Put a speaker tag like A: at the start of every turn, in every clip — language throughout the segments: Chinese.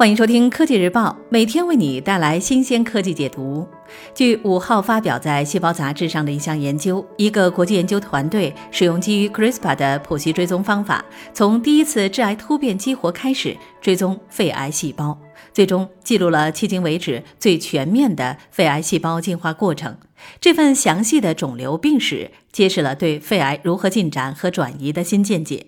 A: 欢迎收听科技日报，每天为你带来新鲜科技解读。据五号发表在《细胞》杂志上的一项研究，一个国际研究团队使用基于 CRISPR 的谱系追踪方法，从第一次致癌突变激活开始追踪肺癌细胞，最终记录了迄今为止最全面的肺癌细胞进化过程。这份详细的肿瘤病史揭示了对肺癌如何进展和转移的新见解。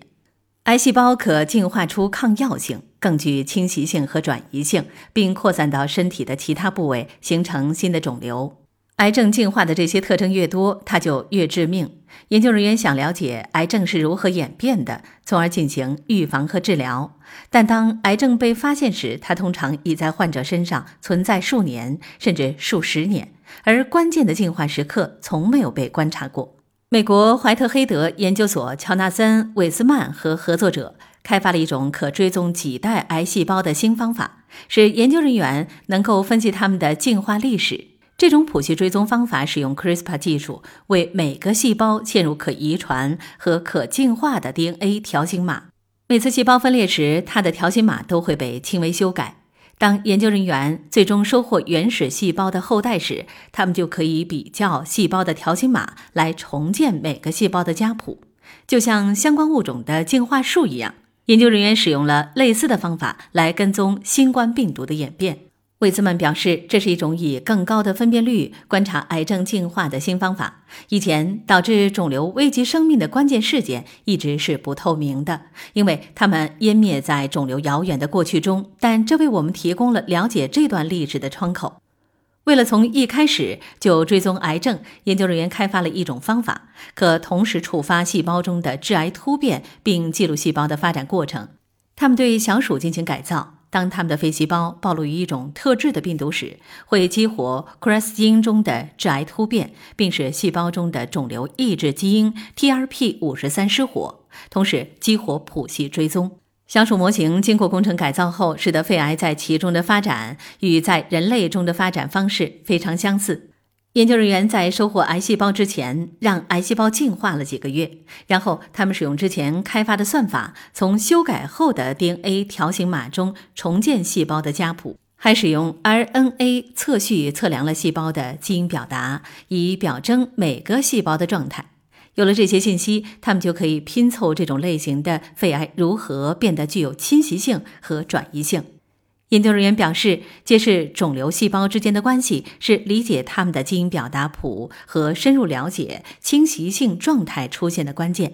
A: 癌细胞可进化出抗药性，更具侵袭性和转移性，并扩散到身体的其他部位，形成新的肿瘤。癌症进化的这些特征越多，它就越致命。研究人员想了解癌症是如何演变的，从而进行预防和治疗。但当癌症被发现时，它通常已在患者身上存在数年甚至数十年，而关键的进化时刻从没有被观察过。美国怀特黑德研究所乔纳森·韦斯曼和合作者开发了一种可追踪几代癌细胞的新方法，使研究人员能够分析它们的进化历史。这种谱系追踪方法使用 CRISPR 技术，为每个细胞嵌入可遗传和可进化的 DNA 条形码。每次细胞分裂时，它的条形码都会被轻微修改。当研究人员最终收获原始细胞的后代时，他们就可以比较细胞的条形码来重建每个细胞的家谱，就像相关物种的进化树一样。研究人员使用了类似的方法来跟踪新冠病毒的演变。魏兹曼表示，这是一种以更高的分辨率观察癌症进化的新方法。以前导致肿瘤危及生命的关键事件一直是不透明的，因为它们湮灭在肿瘤遥远的过去中。但这为我们提供了了解这段历史的窗口。为了从一开始就追踪癌症，研究人员开发了一种方法，可同时触发细胞中的致癌突变，并记录细胞的发展过程。他们对小鼠进行改造。当他们的肺细胞暴露于一种特制的病毒时，会激活 Cras 基因中的致癌突变，并使细胞中的肿瘤抑制基因 TRP 五十三失活，同时激活谱系追踪。小鼠模型经过工程改造后，使得肺癌在其中的发展与在人类中的发展方式非常相似。研究人员在收获癌细胞之前，让癌细胞进化了几个月，然后他们使用之前开发的算法，从修改后的 DNA 条形码中重建细胞的家谱，还使用 RNA 测序测量了细胞的基因表达，以表征每个细胞的状态。有了这些信息，他们就可以拼凑这种类型的肺癌如何变得具有侵袭性和转移性。研究人员表示，揭示肿瘤细胞之间的关系是理解它们的基因表达谱和深入了解侵袭性状态出现的关键。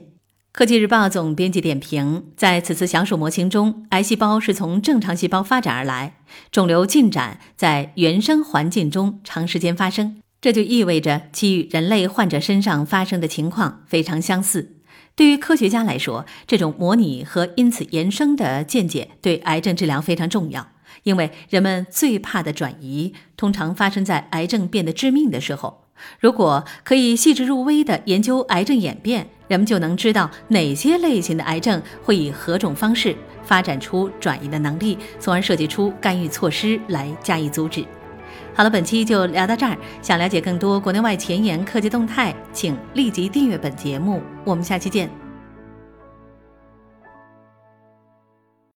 A: 科技日报总编辑点评：在此次小鼠模型中，癌细胞是从正常细胞发展而来，肿瘤进展在原生环境中长时间发生，这就意味着其与人类患者身上发生的情况非常相似。对于科学家来说，这种模拟和因此延伸的见解对癌症治疗非常重要。因为人们最怕的转移，通常发生在癌症变得致命的时候。如果可以细致入微地研究癌症演变，人们就能知道哪些类型的癌症会以何种方式发展出转移的能力，从而设计出干预措施来加以阻止。好了，本期就聊到这儿。想了解更多国内外前沿科技动态，请立即订阅本节目。我们下期见。